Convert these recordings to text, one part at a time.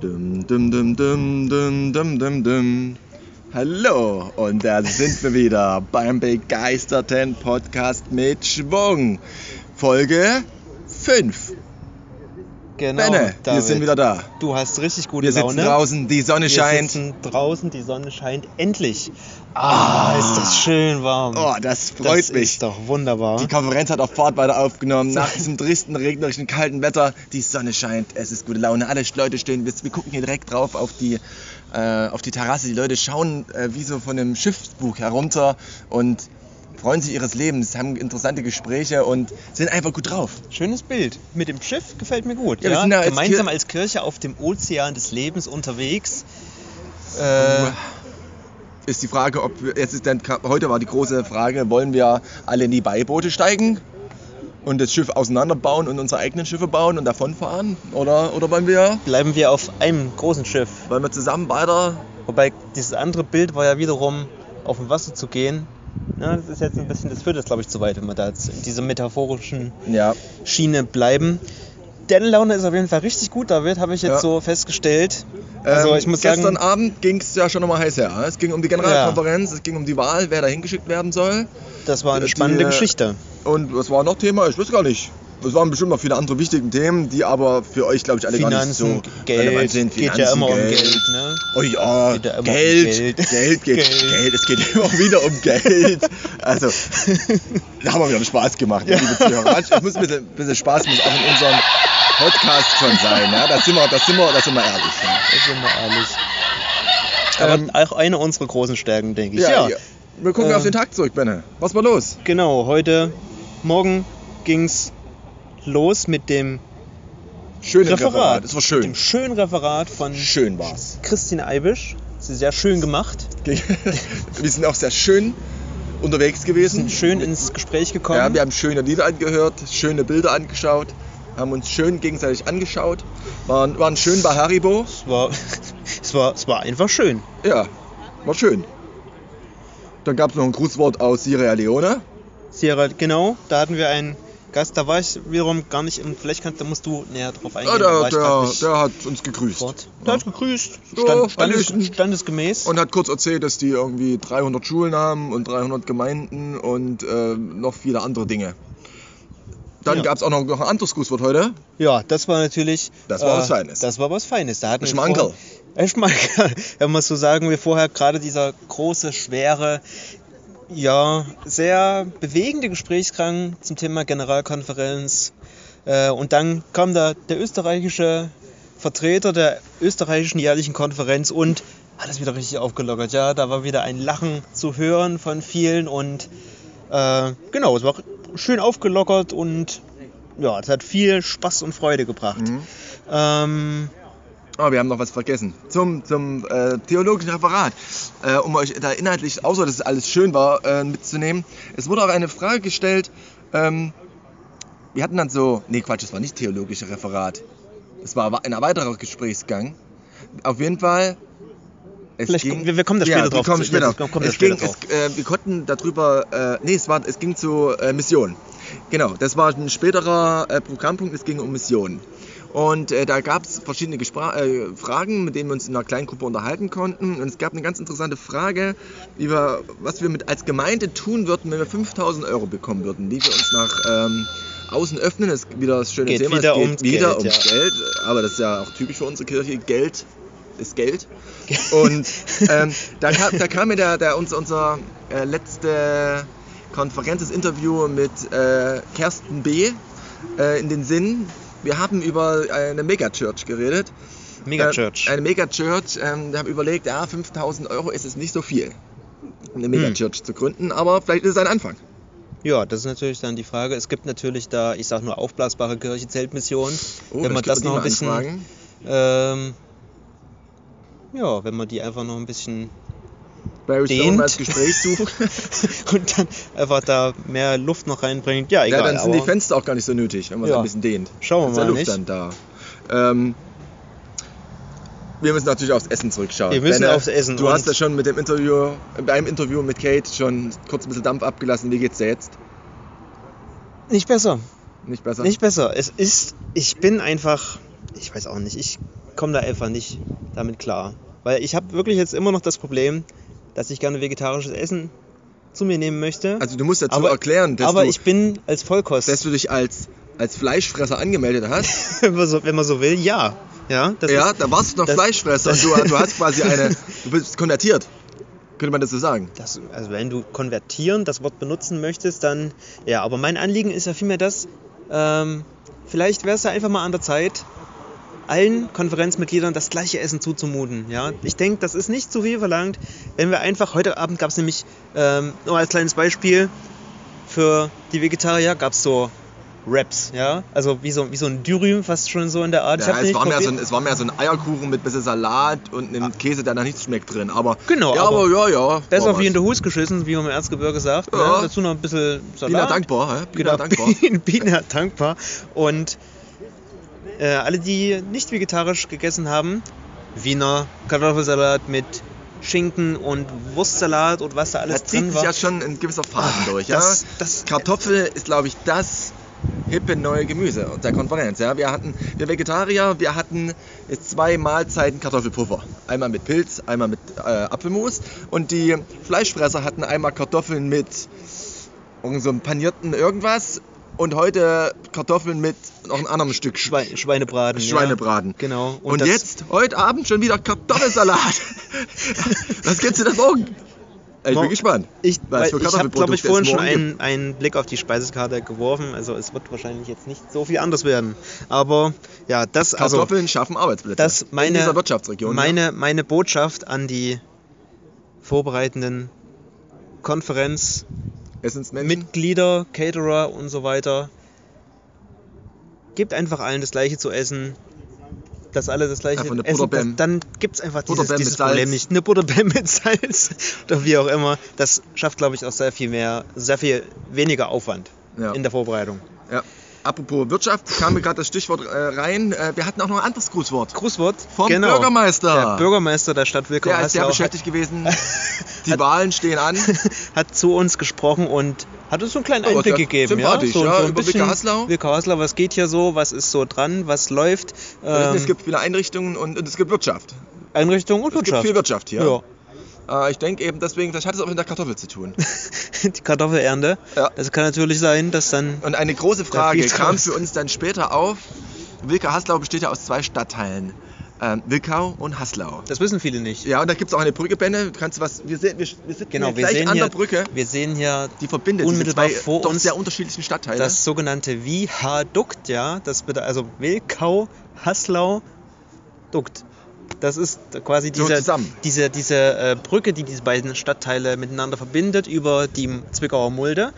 Dum, dum, dum, dum, dum, dum, dum, dum. Hallo und da sind wir wieder beim begeisterten Podcast mit Schwung. Folge 5. Genau, Benne, wir David. sind wieder da. Du hast richtig gute Wir sitzen Laune. draußen, die Sonne Wir scheint. sitzen draußen, die Sonne scheint endlich. Ah, ist das schön warm. Oh, das freut das mich. ist doch wunderbar. Die Konferenz hat auf Fahrt weiter aufgenommen. Nach diesem tristen, regnerischen, kalten Wetter. Die Sonne scheint, es ist gute Laune. Alle Leute stehen, wir, wir gucken hier direkt drauf auf die, äh, auf die Terrasse. Die Leute schauen äh, wie so von einem Schiffsbug herunter und freuen sich ihres Lebens, haben interessante Gespräche und sind einfach gut drauf. Schönes Bild. Mit dem Schiff gefällt mir gut. Ja, Ja, wir sind ja als Gemeinsam Kir- als Kirche auf dem Ozean des Lebens unterwegs. Äh, Ist die Frage, ob wir, jetzt ist dann, heute war die große Frage, wollen wir alle in die Beiboote steigen und das Schiff auseinanderbauen und unsere eigenen Schiffe bauen und davonfahren? Oder, oder wollen wir bleiben wir auf einem großen Schiff. wollen wir zusammen weiter Wobei dieses andere Bild war ja wiederum, auf dem Wasser zu gehen. Ja, das ist jetzt ein bisschen, das führt jetzt glaube ich zu weit, wenn wir da jetzt in dieser metaphorischen Ja, Schiene bleiben. Deine Laune ist auf jeden Fall richtig gut, David, habe ich jetzt Ja. so festgestellt. Also ähm, ich muss gestern sagen, Abend ging es ja schon nochmal heiß her. Es ging um die Generalkonferenz, es ging um die Wahl, wer da hingeschickt werden soll. das war eine die- spannende Geschichte. Und was war noch Thema? Ich weiß gar nicht. Es waren bestimmt noch viele andere wichtige Themen, die aber für euch, glaube ich, alle gar nicht Finanzen, so Geld, relevant sind. geht ja immer um Geld. Ne? Oh ja, Geht ja immer um Geld, Geld. Geld, geht, Geld. Geld. es geht immer wieder um Geld. Also, da haben wir wieder Spaß gemacht, liebe Zuhörer. Es muss ein bisschen, bisschen Spaß muss auch in unserem Podcast schon sein. Ja? Da, sind wir, da, sind wir, da sind wir ehrlich. Ja? Das sind wir ehrlich. Aber Ähm, auch eine unserer großen Stärken, denke ich. Ja, Ja, ja. Wir gucken Ähm, auf den Tag zurück, Benne. Was war los? genau. Heute Morgen ging es los mit dem Schönes Referat. Es war Mit dem schön. schönen Referat von Schön war's. Christine Eibisch. Sie ist sehr schön gemacht. Wir sind auch sehr schön unterwegs gewesen. Sind schön ins Gespräch gekommen. Ja, wir haben schöne Lieder angehört, schöne Bilder angeschaut, haben uns schön gegenseitig angeschaut, waren, waren schön bei Haribo. es, war, es, war, es war einfach schön. Ja, war schön. Dann gab es noch ein Grußwort aus Sierra Leone. Sierra, genau, da hatten wir einen Gast, da war ich wiederum gar nicht im, vielleicht kannst, da musst du näher drauf eingehen. Ja, war der, der, der hat uns gegrüßt. fort. Der hat gegrüßt, Ja, stand, Hallöchen. standesgemäß. Und hat kurz erzählt, dass die irgendwie 300 Schulen haben und 300 Gemeinden und äh, noch viele andere Dinge. Dann Ja. gab es auch noch, noch ein anderes Grußwort heute. Ja, das war natürlich. Das war was Feines. Das war was Feines. Da hatten Schmankerl. Schmankerl. Wenn man so sagen wir vorher gerade dieser große, schwere, ja, sehr bewegende Gesprächsgang zum Thema Generalkonferenz. Äh, Und dann kam da der österreichische Vertreter der österreichischen jährlichen Konferenz und hat es wieder richtig aufgelockert. Ja, da war wieder ein Lachen zu hören von vielen und äh, genau, es war schön aufgelockert und ja, es hat viel Spaß und Freude gebracht. Mhm. Ähm, Ah, wir haben noch was vergessen. Zum, zum äh, theologischen Referat. Äh, um euch da inhaltlich, außer dass es alles schön war, äh, mitzunehmen. Es wurde auch eine Frage gestellt. Ähm, wir hatten dann so, nee Quatsch, es war nicht theologische Referat. Es war ein weiterer Gesprächsgang. Auf jeden Fall. Es kommen- wir- wir kommen da später ja, drauf Wir kommen später. wir kommen es später ging, es, äh, wir konnten darüber, äh, nee, es, war, es ging zu äh, Mission. Genau, das war ein späterer äh, Programmpunkt, es ging um Mission. Und äh, da gab es verschiedene Gespra äh, Fragen, mit denen wir uns in einer kleinen Gruppe unterhalten konnten. Und es gab eine ganz interessante Frage, wir, was wir mit, als Gemeinde tun würden, wenn wir 5000 Euro bekommen würden, die wir uns nach ähm, außen öffnen. Das ist wieder das schöne Geht Thema. wieder es geht ums wieder Geld, ums ja. Geld. Aber das ist ja auch typisch für unsere Kirche. Geld ist Geld. Und ähm, da, kam, da kam mir der, der, unser, unser äh, letzte Konferenz, das Interview mit äh, Kersten B. Äh, in den Sinn. Wir haben über eine Megachurch geredet. Megachurch. Äh, eine Megachurch. Ähm, wir haben überlegt, ja, 5000 Euro ist es nicht so viel, eine Hm. Megachurch zu gründen, aber vielleicht ist es ein Anfang. Ja, das ist natürlich dann die Frage. Es gibt natürlich da, ich sag nur aufblasbare Kirche, Zeltmission. Oh, wenn man das noch ein bisschen, ähm, ja, wenn man die einfach noch ein bisschen dehnt. Als Gespräch sucht. und dann einfach da mehr Luft noch reinbringt. Ja, egal. ja, dann sind die Fenster auch gar nicht so nötig, wenn man es Ja. ein bisschen dehnt. Schauen wir Dann ist ja mal Luft nicht. dann da. Ähm, wir müssen natürlich aufs Essen zurückschauen. Wir müssen Benne, aufs Essen Du hast ja schon mit dem Interview, beim Interview mit Kate schon kurz ein bisschen Dampf abgelassen. Wie geht's dir jetzt? nicht besser. Nicht besser? Nicht besser. Es ist, ich bin einfach, ich weiß auch nicht, ich komme da einfach nicht damit klar. Weil ich habe wirklich jetzt immer noch das Problem, dass ich gerne vegetarisches Essen zu mir nehmen möchte. Also du musst dazu Aber- erklären, dass, aber du, ich bin als Vollkost, dass du dich als, als Fleischfresser angemeldet hast. wenn, man so, wenn man so will, ja. Ja, das ja, ist, da warst du noch das- Fleischfresser und du, du hast quasi eine, du bist konvertiert. Könnte man das so sagen? das, also wenn du konvertieren das Wort benutzen möchtest, dann ja. Aber mein Anliegen ist ja vielmehr das, ähm, vielleicht wäre es ja einfach mal an der Zeit, allen Konferenzmitgliedern das gleiche Essen zuzumuten. Ja? Ich denke, das ist nicht zu viel verlangt, wenn wir einfach, heute Abend gab es nämlich, ähm, nur als kleines Beispiel, für die Vegetarier gab es so Wraps, ja, also wie so, wie so ein Dürüm, fast schon so in der Art. Ja, es, war mehr so ein, es war mehr so ein Eierkuchen mit bisschen Salat und einem Käse, der nach nichts schmeckt drin. Aber, Genau, ja, aber ja, ja. Besser wie in der Hus geschissen, wie man im Erzgebirge sagt. Ja. Ne? Dazu noch ein bisschen Salat. Bina dankbar, hä? Bina Genau, dankbar. Bina dankbar. Und äh, alle, die nicht vegetarisch gegessen haben, Wiener Kartoffelsalat mit Schinken und Wurstsalat und was da alles Da zieht drin sich war. ja schon ein gewisser Faden Ah, durch. das- ja? das- Kartoffel ist, glaube ich, das hippe neue Gemüse der Konferenz. Ja? Wir hatten, wir Vegetarier, wir hatten jetzt zwei Mahlzeiten Kartoffelpuffer. Einmal mit Pilz, einmal mit äh, Apfelmus. Und die Fleischfresser hatten einmal Kartoffeln mit irgend so einem panierten irgendwas und heute Kartoffeln mit noch einem anderen Stück Sch Schwein, Schweinebraten. Schweinebraten. Ja. Genau. Und, das- jetzt, heute Abend schon wieder Kartoffelsalat. Was gibt's denn da morgen? Ich bin gespannt. Ich, ich habe, glaube ich, vorhin schon einen, einen Blick auf die Speisekarte geworfen. Also es wird wahrscheinlich jetzt nicht so viel anders werden. Aber ja, das also Kartoffeln schaffen Arbeitsplätze. das in meine, dieser Wirtschaftsregion. meine, meine Botschaft an die vorbereitenden Konferenzmitglieder, Essensmenschen. Caterer und so weiter. Gebt einfach allen das gleiche zu essen. Dass alle das gleiche essen, das, dann gibt es einfach dieses, dieses. Problem nicht. Eine Butterbäm mit Salz oder wie auch immer. Das schafft, glaube ich, auch sehr viel mehr, sehr viel weniger Aufwand Ja. in der Vorbereitung. Ja. Apropos Wirtschaft, kam mir gerade das Stichwort äh, rein. Äh, wir hatten auch noch ein anderes Grußwort. Grußwort Vom genau. Bürgermeister. Der Bürgermeister der Stadt Wilkow Der ist sehr beschäftigt gewesen. Die hat- Wahlen stehen an. hat zu uns gesprochen und hat uns so einen kleinen Aber Einblick gegeben. Ja? So, ja, so ein über bisschen Wilke Haslau. Wilke Haslau, was geht hier so, was ist so dran, was läuft. Ähm, es gibt viele Einrichtungen und, und es gibt Wirtschaft. Einrichtung und Es gibt Wirtschaft. viel Wirtschaft hier. Ja. Äh, ich denke eben deswegen, vielleicht hat es auch mit der Kartoffel zu tun. Die Kartoffelernte. Ja. Kann natürlich sein, dass dann Und eine große Frage kam für uns dann später auf. Wilka Haslau besteht ja aus zwei Stadtteilen. Ähm, Wilkau und Haslau. das wissen viele nicht. Ja, und da gibt es auch eine Brücke, Benne. Du kannst was. Wir, sehen, wir, wir sitzen Genau, wir gleich sehen an hier, der Brücke, wir sehen hier die verbindet unmittelbar vor uns sehr unterschiedlichen Stadtteile. das sogenannte Viadukt, ja, das bedeutet also Wilkau, Haslau, Dukt. Das ist quasi So diese, zusammen. diese, diese äh, Brücke, die diese beiden Stadtteile miteinander verbindet über die Zwickauer Mulde.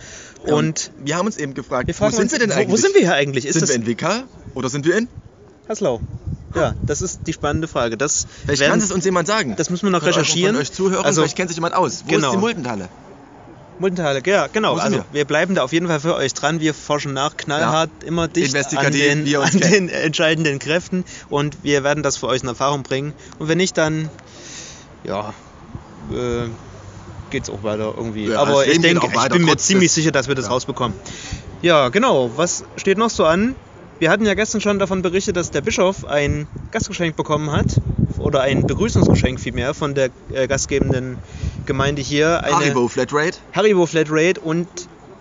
Ja, Und wir haben uns eben gefragt, wo sind uns, wir denn eigentlich? wo sind wir hier eigentlich? Ist sind wir in Wilka oder sind wir in? Haslau? Ja, das ist die spannende Frage. Das, Vielleicht kann es uns jemand sagen. das müssen wir noch recherchieren. Von euch Zuhörern, Also- vielleicht kennt sich jemand aus. Wo Genau. ist die Muldenhalle? Muldenhalle, ja, genau. Also wir? wir bleiben da auf jeden Fall für euch dran. Wir forschen nach, knallhart, immer dicht an den, an den entscheidenden Kräften und wir werden das für euch in Erfahrung bringen. Und wenn nicht, dann ja, äh, geht's auch weiter irgendwie. Ja, Aber ich denke, ich bin mir ziemlich sicher, dass wir das Ja. rausbekommen. Ja, genau. Was steht noch so an? Wir hatten ja gestern schon davon berichtet, dass der Bischof ein Gastgeschenk bekommen hat oder ein Begrüßungsgeschenk vielmehr von der äh, gastgebenden Gemeinde hier. Eine, Haribo Flatrate. Haribo Flatrate und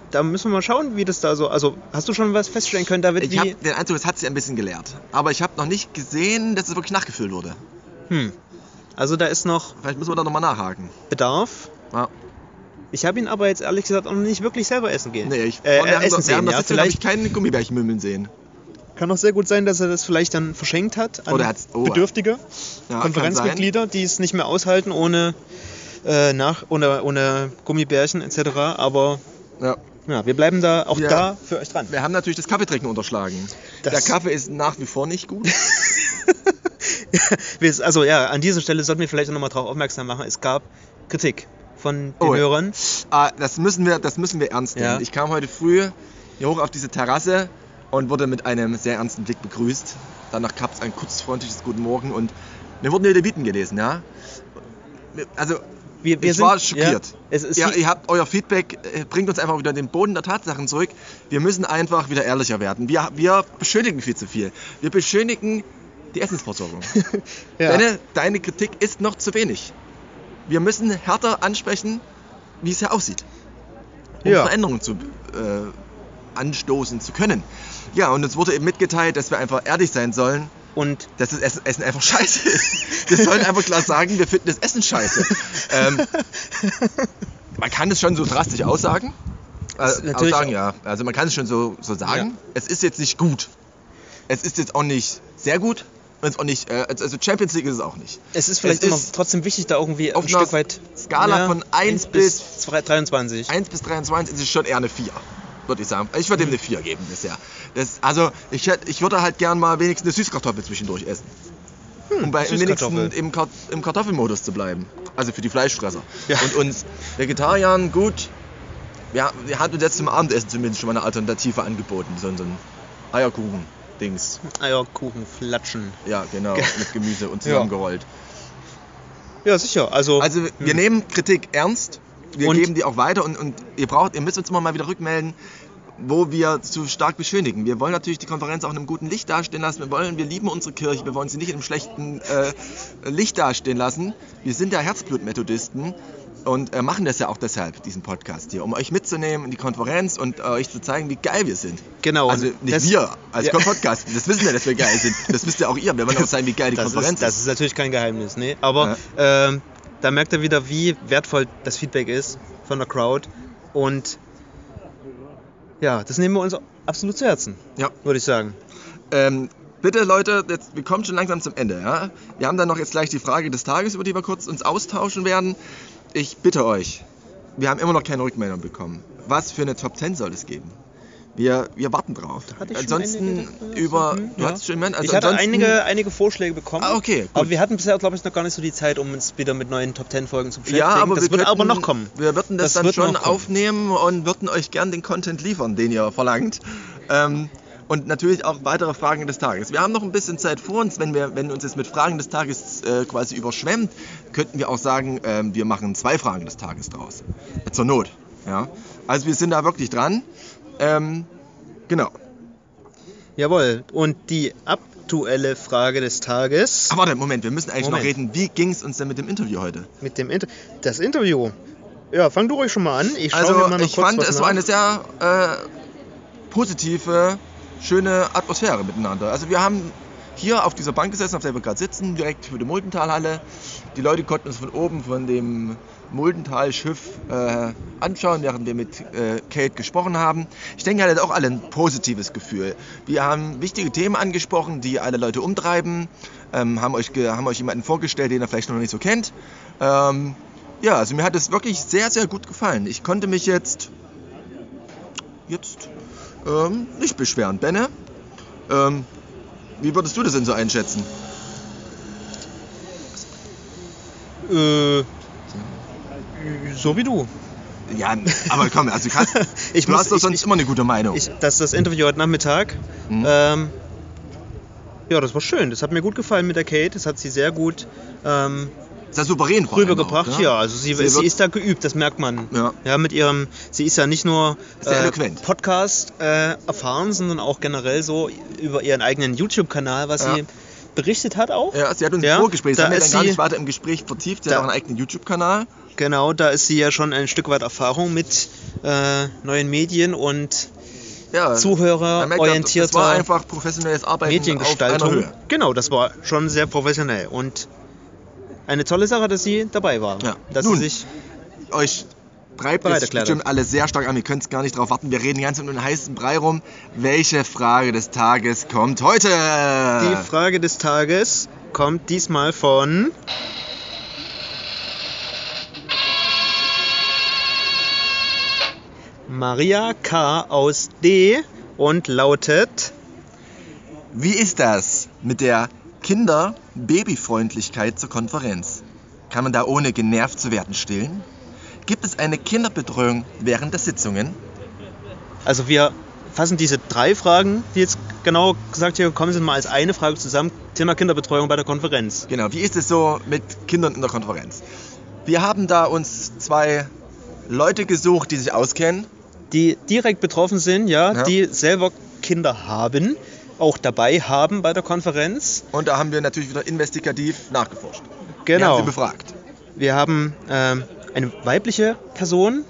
da müssen wir mal schauen, wie das da so. Also, hast du schon was feststellen können, David? Ich habe den Eindruck, es hat sich ein bisschen gelehrt. Aber ich habe noch nicht gesehen, dass es wirklich nachgefüllt wurde. hm. Also, da ist noch Vielleicht müssen wir da nochmal nachhaken. Bedarf. Ja. Ich habe ihn aber jetzt ehrlich gesagt auch noch nicht wirklich selber essen gehen. Nee, ich äh, haben essen wir sehen. Ja, das vielleicht ich vielleicht keine Gummibärchen mümmeln sehen. kann auch sehr gut sein, dass er das vielleicht dann verschenkt hat an oh, Bedürftige, Ja, Konferenzmitglieder, die es nicht mehr aushalten ohne, äh, nach, ohne, ohne Gummibärchen etc. Aber Ja. ja, wir bleiben da auch Ja. da für euch dran. Wir haben natürlich das Kaffeetrinken unterschlagen. Das- Der Kaffee ist nach wie vor nicht gut. Also ja, an dieser Stelle sollten wir vielleicht noch mal darauf aufmerksam machen. Es gab Kritik von den Oh. Hörern. Ah, das, müssen wir, das müssen wir ernst nehmen. Ja. Ich kam heute früh hier hoch auf diese Terrasse und wurde mit einem sehr ernsten Blick begrüßt. Danach gab es ein kurzfreundliches Guten Morgen und mir wurden die Leviten gelesen, ja. Also, Wir, wir ich war sind- schockiert. Ja, es ist ja, ihr habt euer Feedback, äh, bringt uns einfach wieder den Boden der Tatsachen zurück. Wir müssen einfach wieder ehrlicher werden. Wir, wir beschönigen viel zu viel. Wir beschönigen Die Essensversorgung. Ja. Deine, deine Kritik ist noch zu wenig. Wir müssen härter ansprechen, wie es hier aussieht. Um Ja. Veränderungen zu, äh, anstoßen zu können. Ja, und uns wurde eben mitgeteilt, dass wir einfach ehrlich sein sollen, Und dass das Essen, Essen einfach scheiße ist. Wir sollen einfach klar sagen, wir finden das Essen scheiße. ähm, man kann es schon so drastisch aussagen. Äh, natürlich aussagen, ja. Also man kann es schon so, so sagen. Ja. Es ist jetzt nicht gut. Es ist jetzt auch nicht sehr gut. Und es ist auch nicht, äh, also Champions League ist es auch nicht. es ist vielleicht Es immer ist trotzdem wichtig, da irgendwie auf ein Stück weit. Skala von 1 bis 23. 1 bis 23 ist es schon eher eine 4, würde ich sagen. Ich würde ihm eine 4 geben bisher. Das, also ich, hätt, ich würde halt gern mal wenigstens eine Süßkartoffel zwischendurch essen. um bei, wenigstens im, Kart im Kartoffelmodus zu bleiben. Also für die Fleischfresser. Ja. Und uns Vegetariern, gut, ja, wir hatten uns jetzt zum Abendessen zumindest schon mal eine Alternative angeboten. So, so ein Eierkuchen-Dings. Eierkuchen, Flatschen. Ja, genau, mit Gemüse und Ja. zusammengerollt. Ja, sicher. Also, Also wir nehmen Kritik ernst, wir Und- geben die auch weiter und, und ihr braucht, ihr müsst uns immer mal wieder rückmelden, wo wir zu stark beschönigen. Wir wollen natürlich die Konferenz auch in einem guten Licht dastehen lassen. Wir wollen, wir lieben unsere Kirche, wir wollen sie nicht in einem schlechten äh, Licht dastehen lassen. Wir sind ja Herzblutmethodisten und äh, machen das ja auch deshalb, diesen Podcast hier, um euch mitzunehmen in die Konferenz und äh, euch zu zeigen, wie geil wir sind. Genau, Also nicht das- wir als Ja. Podcast, das wissen wir, dass wir geil sind. Das wisst ja auch ihr. Wir wollen auch zeigen, wie geil die Konferenz ist, das ist natürlich kein Geheimnis, ne? Aber Ja. ähm, da merkt er wieder, wie wertvoll das Feedback ist von der Crowd. Und ja, das nehmen wir uns absolut zu Herzen, Ja. würde ich sagen. Ähm, bitte Leute, jetzt, wir kommen schon langsam zum Ende. Ja? Wir haben dann noch jetzt gleich die Frage des Tages, über die wir kurz uns austauschen werden. Ich bitte euch, wir haben immer noch keine Rückmeldung bekommen. Was für eine Top 10 soll es geben? Wir, wir warten drauf. Hatte ich schon ansonsten über. Mhm, Du ja. hattest schon? Also ich hatte einige, einige Vorschläge bekommen. Ah, okay, gut. Aber wir hatten bisher, glaube ich, noch gar nicht so die Zeit, um uns wieder mit neuen Top 10 Folgen zu beschäftigen. Ja, aber das wir wird könnten, aber noch kommen. Wir würden das, Das dann schon aufnehmen und würden euch gern den Content liefern, den ihr verlangt. Ähm, und natürlich auch weitere Fragen des Tages. Wir haben noch ein bisschen Zeit vor uns. Wenn, wir, wenn uns jetzt mit Fragen des Tages äh, quasi überschwemmt, könnten wir auch sagen, ähm, wir machen zwei Fragen des Tages draus. Zur Not. Ja? Also wir sind da wirklich dran. Ähm, genau. Jawohl. Und die aktuelle Frage des Tages Aber warte, Moment, wir müssen eigentlich Moment. noch reden, wie ging es uns denn mit dem Interview heute? mit dem Inter das Interview. Ja, fang du ruhig schon mal an. Ich Also mir mal noch ich kurz fand, was es nach. war eine sehr äh, positive, schöne Atmosphäre miteinander. Also wir haben hier auf dieser Bank gesessen, auf der wir gerade sitzen, direkt für die Muldentalhalle. Die Leute konnten uns von oben von dem Muldental-Schiff äh, anschauen, während wir mit äh, Kate gesprochen haben. Ich denke, ihr hattet auch alle ein positives Gefühl. Wir haben wichtige Themen angesprochen, die alle Leute umtreiben, ähm, haben, euch haben euch jemanden vorgestellt, den ihr vielleicht noch nicht so kennt. Ähm, ja, also mir hat es wirklich sehr, sehr gut gefallen. Ich konnte mich jetzt, jetzt ähm, nicht beschweren. Benne, ähm, wie würdest du das denn so einschätzen? Äh, so wie du. Ja, aber komm, also du, kannst, Ich du muss- hast doch ich- sonst ich- immer eine gute Meinung. Ich, das das Interview heute Nachmittag. Mhm. Ähm, ja, das war schön. Das hat mir gut gefallen mit der Kate. Das hat sie sehr gut ähm, sehr souverän rübergebracht. auch, ne? Ja, also sie, Sie sie, ist da geübt, das merkt man. Ja. mit ihrem, sie ist ja nicht nur eloquent. Podcast äh, erfahren, sondern auch generell so über ihren eigenen YouTube-Kanal, was Ja. sie berichtet hat auch. Ja, sie hat uns Ja, ein Vorgespräch, da haben wir ist dann gar sie- nicht weiter im Gespräch vertieft. Sie Da- hat auch einen eigenen YouTube-Kanal. Genau, da ist sie ja schon ein Stück weit Erfahrung mit äh, neuen Medien und Ja, man merkt, zuhörerorientierter Das war einfach professionelles Arbeiten auf einer Mediengestaltung. Höhe. Genau, das war schon sehr professionell und eine tolle Sache, dass sie dabei war. Ja. Dass Nun, sie sich euch treibt es erklärt bestimmt alle sehr stark an. Ihr könnt es gar nicht drauf warten. Wir reden ganz um den heißen Brei rum. Welche Frage des Tages kommt heute? die Frage des Tages kommt diesmal von Maria K. aus D. und lautet Wie ist das mit der Kinder-Babyfreundlichkeit zur Konferenz? Kann man da ohne genervt zu werden stillen? Gibt es eine Kinderbetreuung während der Sitzungen? Also wir fassen diese drei Fragen, die jetzt genau gesagt hier gekommen sind, mal als eine Frage zusammen. Thema Kinderbetreuung bei der Konferenz. Genau, wie ist es so mit Kindern in der Konferenz? Wir haben da uns zwei Leute gesucht, die sich auskennen. Die direkt betroffen sind, ja, Ja. die selber Kinder haben. Auch dabei haben bei der Konferenz. Und da haben wir natürlich wieder investigativ nachgeforscht. Wir Genau. haben sie befragt. Wir haben ähm, eine weibliche Person,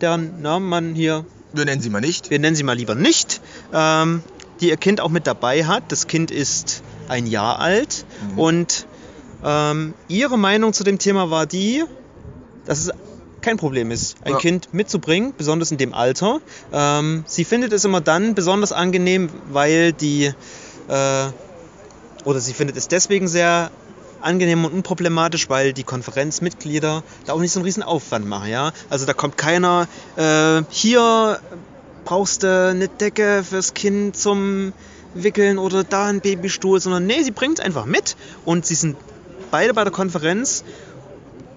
deren Namen man hier, Wir nennen sie mal nicht. wir nennen sie mal lieber nicht, ähm, die ihr Kind auch mit dabei hat. Das Kind ist ein Jahr alt Mhm. und ähm, ihre Meinung zu dem Thema war die, dass es kein Problem ist, ein Ja. Kind mitzubringen, besonders in dem Alter. Ähm, sie findet es immer dann besonders angenehm, weil die, äh, oder sie findet es deswegen sehr angenehm und unproblematisch, weil die Konferenzmitglieder da auch nicht so einen riesen Aufwand machen. Ja? Also da kommt keiner, äh, hier brauchst du eine Decke fürs Kind zum Wickeln oder da ein Babystuhl, sondern nee, sie bringt es einfach mit und sie sind beide bei der Konferenz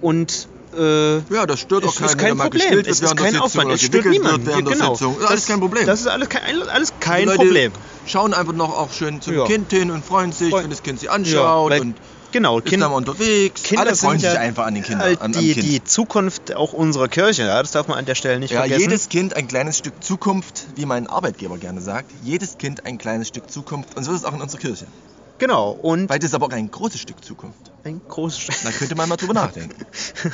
und äh, Ja, das stört auch keinen, ist wenn kein mal Problem. gestillt wird Es ist während der kein Sitzung Aufwand. oder Es stört gewickelt niemanden. wird während der genau. Sitzung. Ist alles kein Problem. Das ist alles kein, alles kein Leute Problem. schauen einfach noch auch schön zum Ja. Kind hin und freuen sich, Freuen- wenn das Kind sie anschaut weil- und genau, Kind, mal unterwegs. Kinder Alle freuen sind sich ja einfach an den Kindern, halt an, die, Kind. die Zukunft auch unserer Kirche. Ja? Das darf man an der Stelle nicht ja, vergessen. jedes Kind ein kleines Stück Zukunft, wie mein Arbeitgeber gerne sagt. Jedes Kind ein kleines Stück Zukunft und so ist es auch in unserer Kirche. Genau. Und Weil das ist aber auch ein großes Stück Zukunft. ein großes Da könnte man mal drüber nachdenken.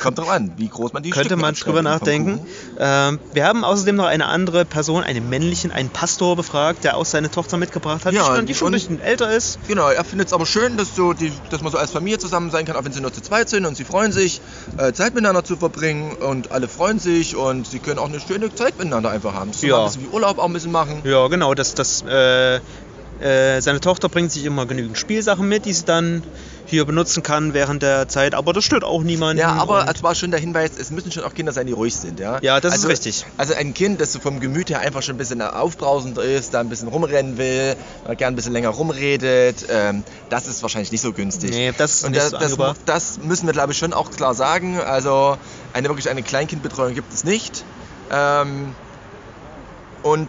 Kommt drauf an, wie groß man die könnte Stücke man drüber nachdenken. Ähm, wir haben außerdem noch eine andere Person, einen männlichen, einen Pastor befragt, der auch seine Tochter mitgebracht hat, Ja, die schon, die schon ein bisschen älter ist. Genau, er findet es aber schön, dass, so die, dass man so als Familie zusammen sein kann, auch wenn sie nur zu zweit sind und sie freuen sich, äh, Zeit miteinander zu verbringen und alle freuen sich und sie können auch eine schöne Zeit miteinander einfach haben. So Ja. ein bisschen wie Urlaub auch ein bisschen machen. Ja, genau, das, das, äh, äh, seine Tochter bringt sich immer genügend Spielsachen mit, die sie dann hier benutzen kann während der Zeit, aber das stört auch niemanden. Ja, aber es war schon der Hinweis, es müssen schon auch Kinder sein, die ruhig sind, ja? Ja, das ist also, richtig. Also ein Kind, das so vom Gemüt her einfach schon ein bisschen aufbrausend ist, da ein bisschen rumrennen will, gern ein bisschen länger rumredet, ähm, das ist wahrscheinlich nicht so günstig. Nee, das ist Und nicht das, so das, angebracht. das müssen wir, glaube ich, schon auch klar sagen. Also eine wirklich eine Kleinkindbetreuung gibt es nicht. Ähm, und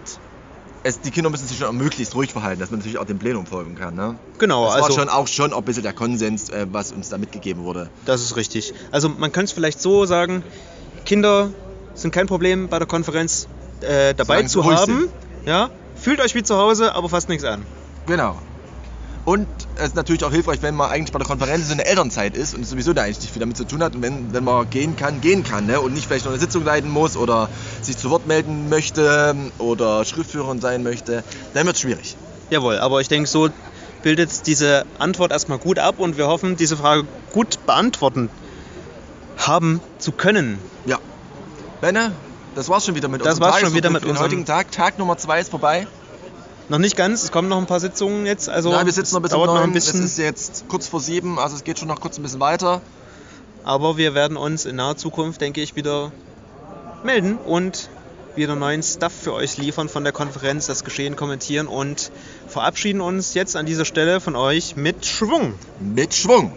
es, die Kinder müssen sich schon möglichst ruhig verhalten, dass man natürlich auch dem Plenum folgen kann. Ne? Genau, das war also schon auch schon auch ein bisschen der Konsens, äh, was uns da mitgegeben wurde. das ist richtig. Also man könnte es vielleicht so sagen, Kinder sind kein Problem bei der Konferenz äh, dabei Solange zu haben. Ja, fühlt euch wie zu Hause, aber fasst nichts an. Genau. Und es ist natürlich auch hilfreich, wenn man eigentlich bei der Konferenz so eine Elternzeit ist und sowieso da eigentlich nicht viel damit zu tun hat und wenn, wenn man gehen kann, gehen kann ne? und nicht vielleicht noch eine Sitzung leiten muss oder sich zu Wort melden möchte oder Schriftführerin sein möchte, dann wird es schwierig. Jawohl, aber ich denke, so bildet diese Antwort erstmal gut ab und wir hoffen, diese Frage gut beantworten haben zu können. Ja. Benne, das war's schon wieder mit Das unserem war's schon wieder mit unserem- heutigen Tag. Tag Nummer zwei ist vorbei. Noch nicht ganz, es kommen noch ein paar Sitzungen jetzt. Also Nein, wir sitzen noch bis um neun. ein Es bisschen, ist jetzt kurz vor sieben, also es geht schon noch kurz ein bisschen weiter. aber wir werden uns in naher Zukunft, denke ich, wieder melden und wieder neuen Stuff für euch liefern von der Konferenz, das Geschehen kommentieren und verabschieden uns jetzt an dieser Stelle von euch mit Schwung. Mit Schwung.